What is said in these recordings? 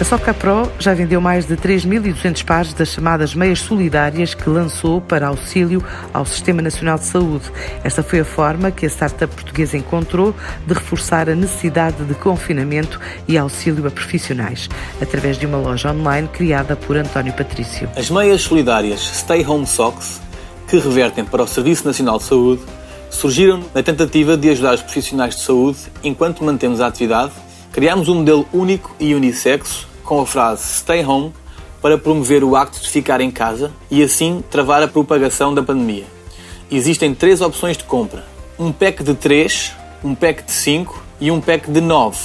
A Soca Pro já vendeu mais de 3.200 pares das chamadas meias solidárias que lançou para auxílio ao Sistema Nacional de Saúde. Esta foi a forma que a startup portuguesa encontrou de reforçar a necessidade de confinamento e auxílio a profissionais, através de uma loja online criada por António Patrício. As meias solidárias Stay Home Socks, que revertem para o Serviço Nacional de Saúde, surgiram na tentativa de ajudar os profissionais de saúde enquanto mantemos a atividade. Criámos um modelo único e unissexo com a frase Stay Home para promover o acto de ficar em casa e assim travar a propagação da pandemia. Existem três opções de compra: um pack de 3, um pack de 5 e um pack de 9,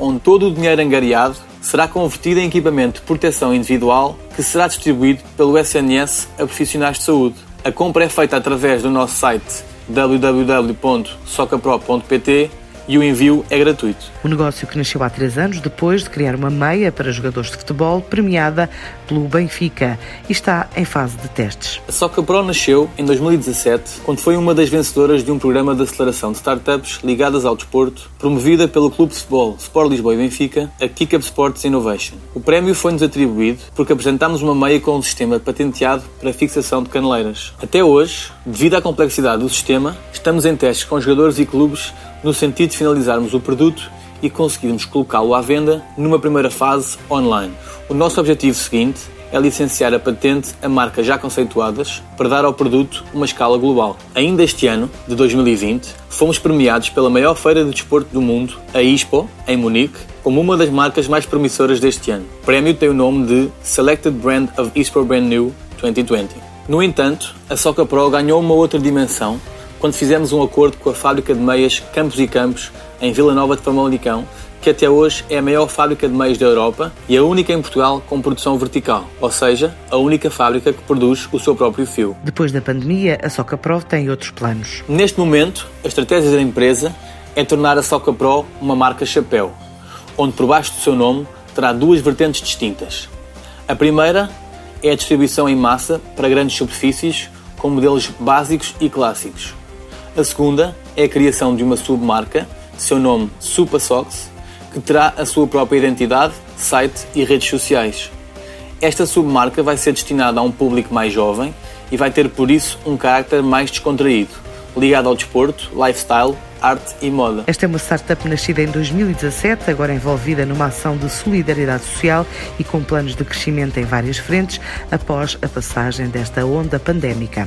onde todo o dinheiro angariado será convertido em equipamento de proteção individual que será distribuído pelo SNS a profissionais de saúde. A compra é feita através do nosso site www.socapro.pt e o envio é gratuito. O negócio que nasceu há três anos depois de criar uma meia para jogadores de futebol premiada pelo Benfica e está em fase de testes. A Soca Pro nasceu em 2017, quando foi uma das vencedoras de um programa de aceleração de startups ligadas ao desporto, promovida pelo Clube de Futebol Sport Lisboa e Benfica, a Kickup Sports Innovation. O prémio foi-nos atribuído porque apresentámos uma meia com um sistema patenteado para fixação de caneleiras. Até hoje, devido à complexidade do sistema, estamos em testes com jogadores e clubes no sentido de finalizarmos o produto e conseguirmos colocá-lo à venda numa primeira fase online. O nosso objetivo seguinte é licenciar a patente a marcas já conceituadas para dar ao produto uma escala global. Ainda este ano, de 2020, fomos premiados pela maior feira de desporto do mundo, a ISPO, em Munique, como uma das marcas mais promissoras deste ano. O prémio tem o nome de Selected Brand of ISPO Brand New 2020. No entanto, a Soca Pro ganhou uma outra dimensão quando fizemos um acordo com a fábrica de meias Campos e Campos, em Vila Nova de Famalicão, que até hoje é a maior fábrica de meias da Europa e a única em Portugal com produção vertical, ou seja, a única fábrica que produz o seu próprio fio. Depois da pandemia, a Soca Pro tem outros planos. Neste momento, a estratégia da empresa é tornar a Soca Pro uma marca chapéu, onde por baixo do seu nome terá duas vertentes distintas. A primeira é a distribuição em massa para grandes superfícies com modelos básicos e clássicos. A segunda é a criação de uma submarca, seu nome Supa Socks, que terá a sua própria identidade, site e redes sociais. Esta submarca vai ser destinada a um público mais jovem e vai ter por isso um carácter mais descontraído, ligado ao desporto, lifestyle, arte e moda. Esta é uma startup nascida em 2017, agora envolvida numa ação de solidariedade social e com planos de crescimento em várias frentes após a passagem desta onda pandémica.